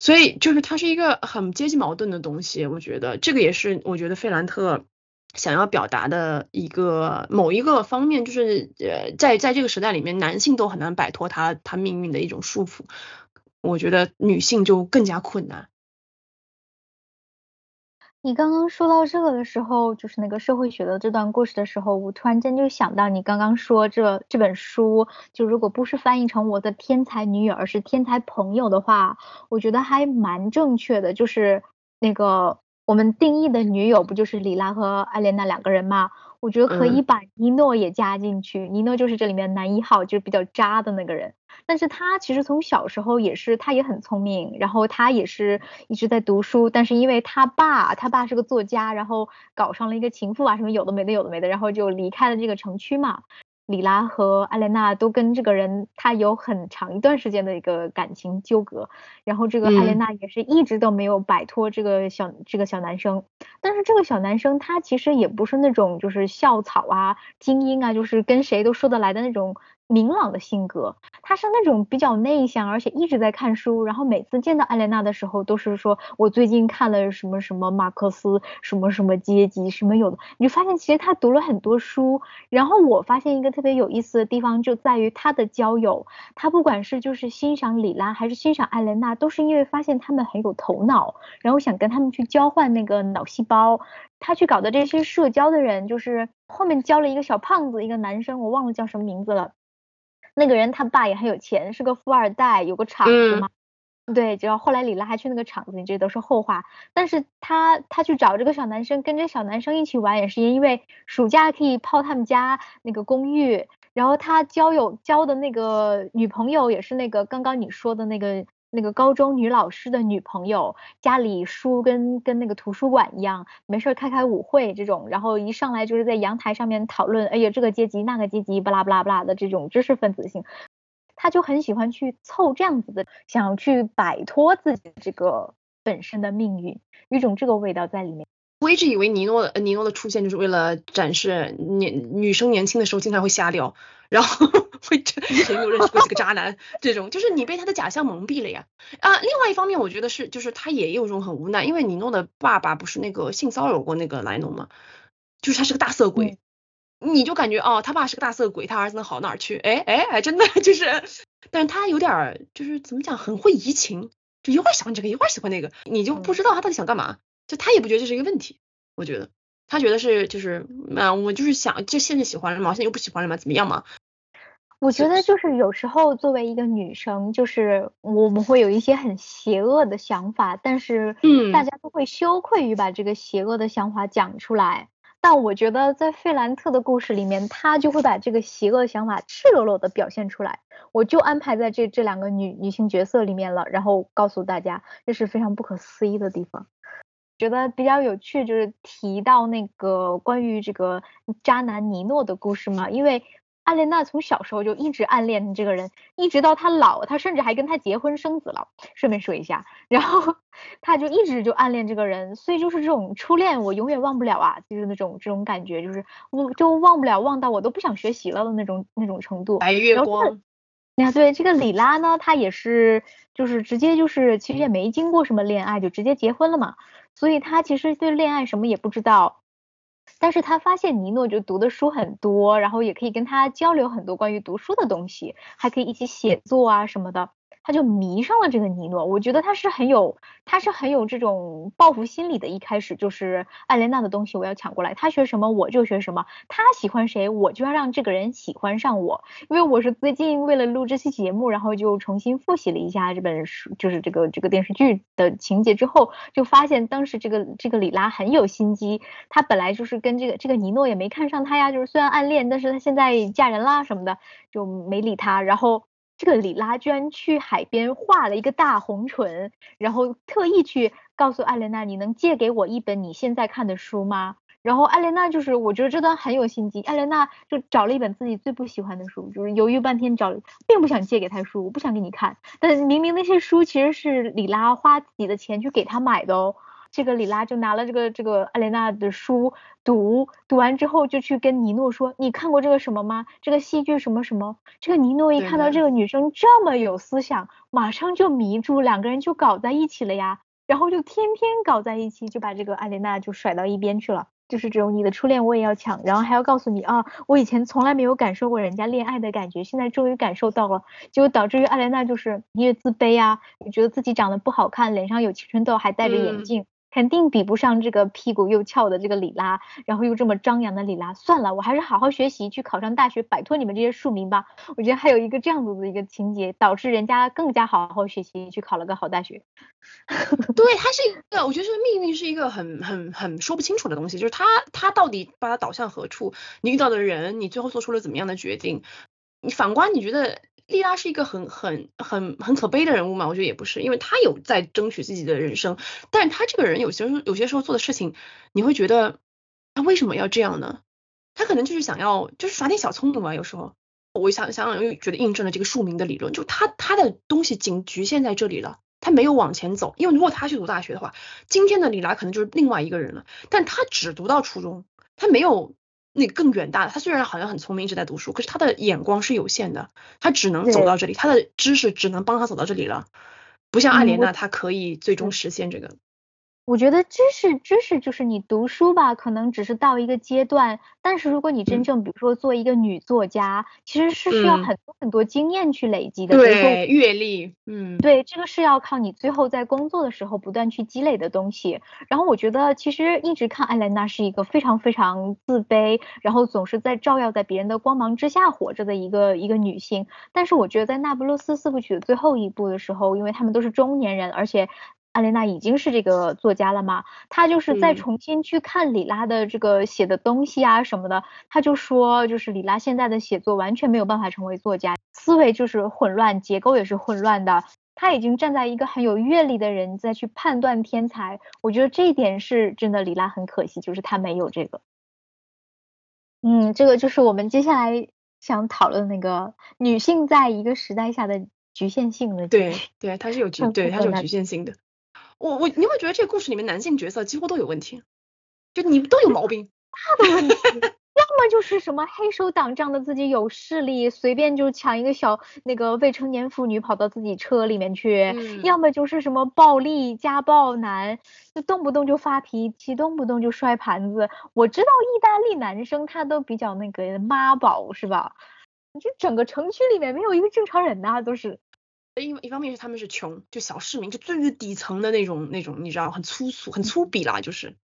所以就是它是一个很阶级矛盾的东西，我觉得这个也是我觉得费兰特想要表达的一个某一个方面，就是呃在在这个时代里面，男性都很难摆脱他他命运的一种束缚，我觉得女性就更加困难。你刚刚说到这个的时候，就是那个社会学的这段故事的时候，我突然间就想到你刚刚说这这本书，就如果不是翻译成我的天才女友，而是天才朋友的话，我觉得还蛮正确的。就是那个我们定义的女友，不就是李拉和艾莲娜两个人吗？我觉得可以把尼诺也加进去，尼诺就是这里面男一号，就是比较渣的那个人。但是他其实从小时候也是，他也很聪明，然后他也是一直在读书。但是因为他爸，他爸是个作家，然后搞上了一个情妇啊，什么有的没的，有的没的，然后就离开了这个城区嘛。里拉和艾莲娜都跟这个人，他有很长一段时间的一个感情纠葛，然后这个艾莲娜也是一直都没有摆脱这个小这个小男生。但是这个小男生他其实也不是那种就是校草啊、精英啊，就是跟谁都说得来的那种。明朗的性格，他是那种比较内向，而且一直在看书。然后每次见到艾莲娜的时候，都是说我最近看了什么什么马克思，什么什么阶级，什么有的。你就发现其实他读了很多书。然后我发现一个特别有意思的地方，就在于他的交友。他不管是就是欣赏李拉，还是欣赏艾莲娜，都是因为发现他们很有头脑，然后想跟他们去交换那个脑细胞。他去搞的这些社交的人，就是后面交了一个小胖子，一个男生，我忘了叫什么名字了。那个人他爸也很有钱，是个富二代，有个厂子嘛。对，只要后来李拉还去那个厂子，你这都是后话。但是他他去找这个小男生，跟这小男生一起玩，也是因为暑假可以泡他们家那个公寓。然后他交友交的那个女朋友也是那个刚刚你说的那个。那个高中女老师的女朋友，家里书跟跟那个图书馆一样，没事开开舞会这种，然后一上来就是在阳台上面讨论，哎呀这个阶级那个阶级，巴拉巴拉巴拉的这种知识分子性，他就很喜欢去凑这样子的，想去摆脱自己这个本身的命运，一种这个味道在里面。我一直以为尼诺的尼诺的出现就是为了展示年女生年轻的时候经常会瞎掉，然后 [laughs] 会谁没有认识过这个渣男？这种就是你被他的假象蒙蔽了呀。啊，另外一方面我觉得是就是他也有种很无奈，因为尼诺的爸爸不是那个性骚扰过那个莱农吗？就是他是个大色鬼，你就感觉哦他爸是个大色鬼，他儿子能好哪儿去？哎哎哎，真的就是，但是他有点就是怎么讲很会移情，就一会儿喜欢这个一会儿喜欢那个，你就不知道他到底想干嘛。就他也不觉得这是一个问题，我觉得他觉得是就是啊，我就是想，就现在喜欢了嘛，现在又不喜欢了嘛，怎么样嘛？我觉得就是有时候作为一个女生，就是我们会有一些很邪恶的想法，但是嗯，大家都会羞愧于把这个邪恶的想法讲出来。但我觉得在费兰特的故事里面，他就会把这个邪恶想法赤裸裸的表现出来。我就安排在这这两个女女性角色里面了，然后告诉大家，这是非常不可思议的地方。觉得比较有趣，就是提到那个关于这个渣男尼诺的故事嘛，因为艾莲娜从小时候就一直暗恋这个人，一直到他老，他甚至还跟他结婚生子了。顺便说一下，然后他就一直就暗恋这个人，所以就是这种初恋我永远忘不了啊，就是那种这种感觉，就是我就忘不了，忘到我都不想学习了的那种那种程度。白月光。呀，对这个里拉呢，她也是就是直接就是其实也没经过什么恋爱就直接结婚了嘛。所以他其实对恋爱什么也不知道，但是他发现尼诺就读的书很多，然后也可以跟他交流很多关于读书的东西，还可以一起写作啊什么的。他就迷上了这个尼诺，我觉得他是很有，他是很有这种报复心理的。一开始就是艾莲娜的东西我要抢过来，他学什么我就学什么，他喜欢谁我就要让这个人喜欢上我。因为我是最近为了录这期节目，然后就重新复习了一下这本书，就是这个这个电视剧的情节之后，就发现当时这个这个里拉很有心机，他本来就是跟这个这个尼诺也没看上他呀，就是虽然暗恋，但是他现在嫁人啦什么的就没理他，然后。这个里拉居然去海边画了一个大红唇，然后特意去告诉艾莲娜：“你能借给我一本你现在看的书吗？”然后艾莲娜就是，我觉得这段很有心机。艾莲娜就找了一本自己最不喜欢的书，就是犹豫半天找，并不想借给他书，我不想给你看。但明明那些书其实是里拉花自己的钱去给他买的哦。这个里拉就拿了这个这个艾莲娜的书读，读完之后就去跟尼诺说：“你看过这个什么吗？这个戏剧什么什么？”这个尼诺一看到这个女生这么有思想，马上就迷住，两个人就搞在一起了呀。然后就天天搞在一起，就把这个艾莲娜就甩到一边去了。就是这种你的初恋我也要抢，然后还要告诉你啊，我以前从来没有感受过人家恋爱的感觉，现在终于感受到了，就导致于艾莲娜就是越自卑啊，觉得自己长得不好看，脸上有青春痘，还戴着眼镜。肯定比不上这个屁股又翘的这个里拉，然后又这么张扬的里拉。算了，我还是好好学习，去考上大学，摆脱你们这些庶民吧。我觉得还有一个这样子的一个情节，导致人家更加好好学习，去考了个好大学。[laughs] 对，他是一个，我觉得是命运是一个很很很说不清楚的东西，就是他他到底把他导向何处？你遇到的人，你最后做出了怎么样的决定？你反观，你觉得？莉拉是一个很很很很可悲的人物嘛？我觉得也不是，因为他有在争取自己的人生，但是他这个人有些时候有些时候做的事情，你会觉得他为什么要这样呢？他可能就是想要就是耍点小聪明吧。有时候我想想想又觉得印证了这个庶民的理论，就他他的东西仅局限在这里了，他没有往前走。因为如果他去读大学的话，今天的李拉可能就是另外一个人了。但他只读到初中，他没有。那更远大的，他虽然好像很聪明，一直在读书，可是他的眼光是有限的，他只能走到这里，他的知识只能帮他走到这里了，不像阿莲娜，她可以最终实现这个。我觉得知识，知识就是你读书吧，可能只是到一个阶段。但是如果你真正，比如说做一个女作家，其实是需要很多很多经验去累积的。对，阅历，嗯，对，这个是要靠你最后在工作的时候不断去积累的东西。然后我觉得，其实一直看艾莲娜是一个非常非常自卑，然后总是在照耀在别人的光芒之下活着的一个一个女性。但是我觉得在《那不勒斯四部曲》的最后一部的时候，因为他们都是中年人，而且。阿莲娜已经是这个作家了嘛？她就是再重新去看里拉的这个写的东西啊什么的，她就说，就是里拉现在的写作完全没有办法成为作家，思维就是混乱，结构也是混乱的。他已经站在一个很有阅历的人再去判断天才，我觉得这一点是真的，里拉很可惜，就是他没有这个。嗯，这个就是我们接下来想讨论那个女性在一个时代下的局限性的。对对，它是有局，对它是有局限性的。我我你会觉得这个故事里面男性角色几乎都有问题，就你都有毛病，大的问题，[laughs] 要么就是什么黑手党仗着自己有势力，随便就抢一个小那个未成年妇女跑到自己车里面去，要么就是什么暴力家暴男，就动不动就发脾气，动不动就摔盘子。我知道意大利男生他都比较那个妈宝是吧？你就整个城区里面没有一个正常人呐，都是。一一方面是他们是穷，就小市民，就最最底层的那种那种，你知道，很粗俗、很粗鄙啦，就是。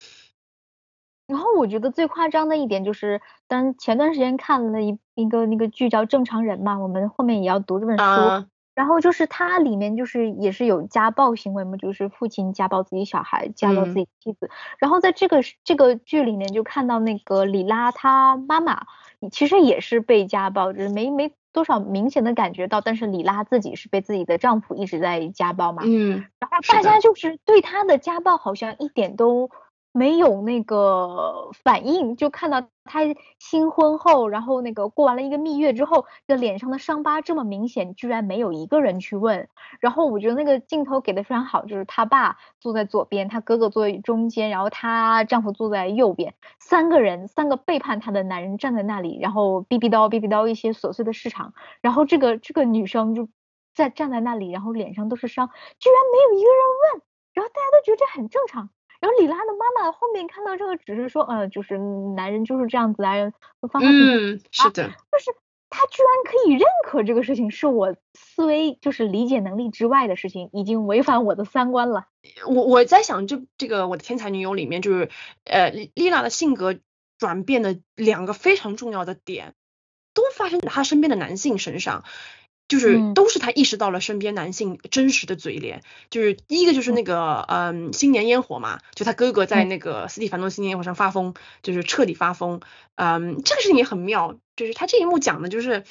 然后我觉得最夸张的一点就是，当前段时间看了一一个那个剧叫《正常人》嘛，我们后面也要读这本书。然后就是它里面就是也是有家暴行为嘛，就是父亲家暴自己小孩，家暴自己妻子。然后在这个这个剧里面就看到那个里拉她妈妈，其实也是被家暴，就是没没。多少明显的感觉到，但是里拉自己是被自己的丈夫一直在家暴嘛，嗯，然后大家就是对她的家暴好像一点都。没有那个反应，就看到他新婚后，然后那个过完了一个蜜月之后，这脸上的伤疤这么明显，居然没有一个人去问。然后我觉得那个镜头给的非常好，就是他爸坐在左边，他哥哥坐在中间，然后她丈夫坐在右边，三个人，三个背叛她的男人站在那里，然后哔哔叨哔哔叨一些琐碎的市场，然后这个这个女生就在站在那里，然后脸上都是伤，居然没有一个人问，然后大家都觉得这很正常。然后李拉的妈妈后面看到这个，只是说，呃，就是男人就是这样子，男人会放嗯，是的，就是他居然可以认可这个事情，是我思维就是理解能力之外的事情，已经违反我的三观了。我我在想，这这个我的天才女友里面，就是呃，丽娜的性格转变的两个非常重要的点，都发生在她身边的男性身上。就是都是他意识到了身边男性真实的嘴脸，就是第一个就是那个嗯新年烟火嘛，就他哥哥在那个斯蒂凡诺新年烟火上发疯，就是彻底发疯，嗯这个事情也很妙，就是他这一幕讲的就是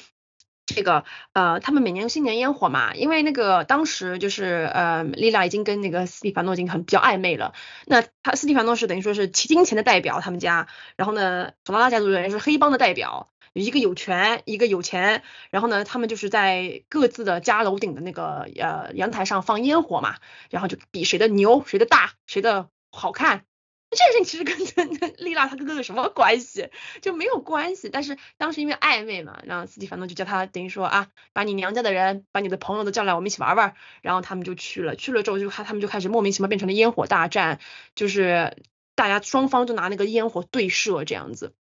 这个呃他们每年新年烟火嘛，因为那个当时就是呃丽拉已经跟那个斯蒂凡诺已经很比较暧昧了，那他斯蒂凡诺是等于说是金钱的代表他们家，然后呢索拉拉家族人是黑帮的代表。一个有权，一个有钱，然后呢，他们就是在各自的家楼顶的那个呃阳台上放烟火嘛，然后就比谁的牛，谁的大，谁的好看。这件事情其实 [laughs] 跟丽娜她哥哥有什么关系？就没有关系。但是当时因为暧昧嘛，然后斯蒂凡诺就叫他等于说啊，把你娘家的人，把你的朋友都叫来，我们一起玩玩。然后他们就去了，去了之后就他他们就开始莫名其妙变成了烟火大战，就是大家双方就拿那个烟火对射这样子，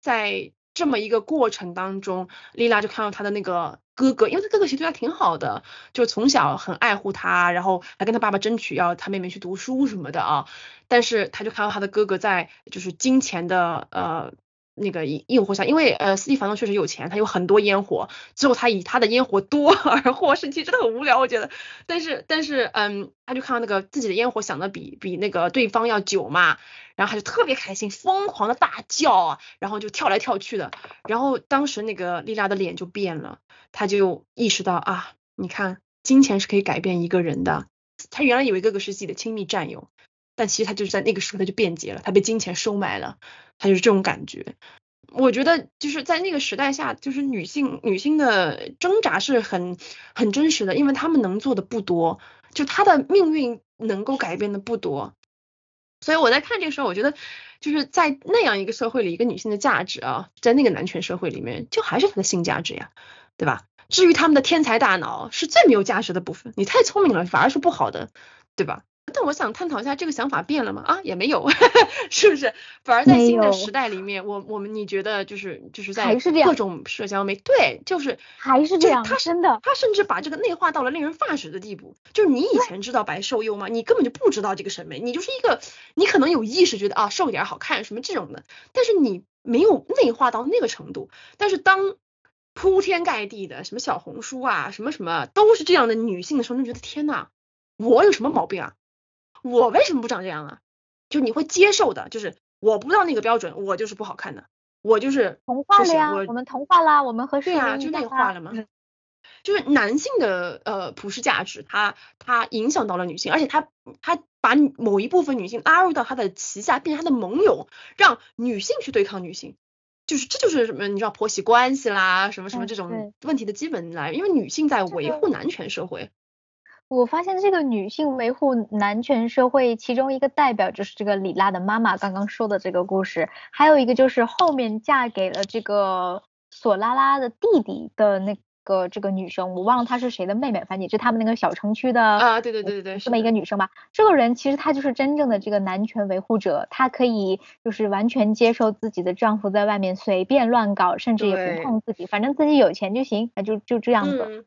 在。这么一个过程当中，丽拉就看到她的那个哥哥，因为她哥哥其实对她挺好的，就从小很爱护她，然后还跟她爸爸争取要她妹妹去读书什么的啊。但是她就看到她的哥哥在就是金钱的呃。那个诱诱惑下，因为呃，斯蒂凡诺确实有钱，他有很多烟火，最后他以他的烟火多 [laughs] 而获胜，其实真的很无聊，我觉得。但是但是嗯，他就看到那个自己的烟火响的比比那个对方要久嘛，然后他就特别开心，疯狂的大叫，然后就跳来跳去的。然后当时那个莉拉的脸就变了，他就意识到啊，你看金钱是可以改变一个人的。他原来以为哥哥是自己的亲密战友。但其实他就是在那个时候他就变节了，他被金钱收买了，他就是这种感觉。我觉得就是在那个时代下，就是女性女性的挣扎是很很真实的，因为她们能做的不多，就她的命运能够改变的不多。所以我在看这个时候，我觉得就是在那样一个社会里，一个女性的价值啊，在那个男权社会里面，就还是她的性价值呀，对吧？至于他们的天才大脑是最没有价值的部分，你太聪明了反而是不好的，对吧？但我想探讨一下，这个想法变了吗？啊，也没有，[laughs] 是不是？反而在新的时代里面，我我们你觉得就是就是在各种社交媒对，就是还是这样，他真的，他甚至把这个内化到了令人发指的地步。就是你以前知道白瘦幼吗？你根本就不知道这个审美，你就是一个，你可能有意识觉得啊瘦一点好看什么这种的，但是你没有内化到那个程度。但是当铺天盖地的什么小红书啊，什么什么都是这样的女性的时候，你觉得天呐，我有什么毛病啊？我为什么不长这样啊？就你会接受的，就是我不到那个标准，我就是不好看的，我就是同化了呀，我们同化啦，我们和对呀，就内化了嘛。就是男性的呃普世价值，它它影响到了女性，而且他他把某一部分女性拉入到他的旗下，变成他的盟友，让女性去对抗女性，就是这就是什么？你知道婆媳关系啦，什么什么这种问题的基本来，因为女性在维护男权社会。我发现这个女性维护男权社会，其中一个代表就是这个李娜的妈妈刚刚说的这个故事，还有一个就是后面嫁给了这个索拉拉的弟弟的那个这个女生，我忘了她是谁的妹妹，反正也是他们那个小城区的啊，对对对对对，这么一个女生吧。这个人其实她就是真正的这个男权维护者，她可以就是完全接受自己的丈夫在外面随便乱搞，甚至也不碰自己，反正自己有钱就行，那就就这样子。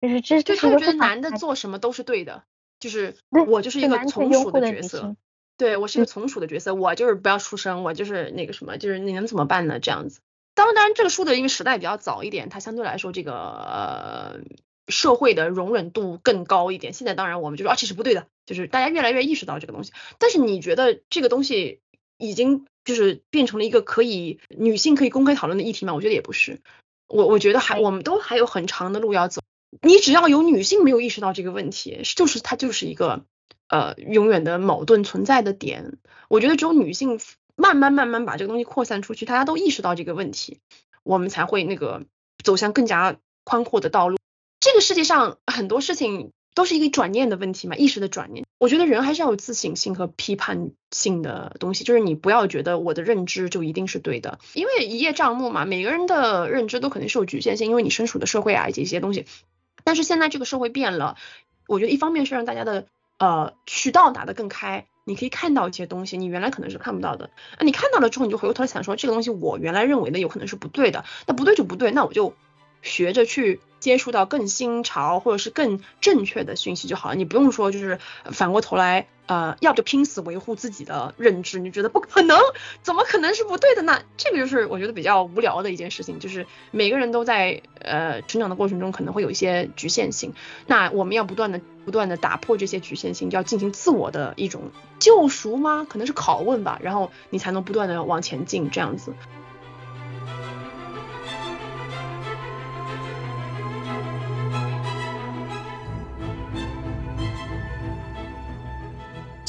就是这，就他们觉得男的做什么都是对的，就是我就是一个从属的角色，对我是一个从属的角色，我就是不要出声，我就是那个什么，就是你能怎么办呢？这样子。当然，当然这个书的因为时代比较早一点，它相对来说这个呃社会的容忍度更高一点。现在当然我们就说啊这是不对的，就是大家越来越意识到这个东西。但是你觉得这个东西已经就是变成了一个可以女性可以公开讨论的议题吗？我觉得也不是。我我觉得还我们都还有很长的路要走。你只要有女性没有意识到这个问题，就是它就是一个呃永远的矛盾存在的点。我觉得只有女性慢慢慢慢把这个东西扩散出去，大家都意识到这个问题，我们才会那个走向更加宽阔的道路。这个世界上很多事情都是一个转念的问题嘛，意识的转念。我觉得人还是要有自省性和批判性的东西，就是你不要觉得我的认知就一定是对的，因为一叶障目嘛，每个人的认知都肯定是有局限性，因为你身处的社会啊以及一些东西。但是现在这个社会变了，我觉得一方面是让大家的呃渠道打得更开，你可以看到一些东西，你原来可能是看不到的。那你看到了之后，你就回过头来想说，这个东西我原来认为的有可能是不对的，那不对就不对，那我就学着去。接触到更新潮或者是更正确的讯息就好了，你不用说就是反过头来，呃，要不就拼死维护自己的认知，你觉得不可能，怎么可能是不对的呢？这个就是我觉得比较无聊的一件事情，就是每个人都在呃成长的过程中可能会有一些局限性，那我们要不断的不断的打破这些局限性，要进行自我的一种救赎吗？可能是拷问吧，然后你才能不断的往前进，这样子。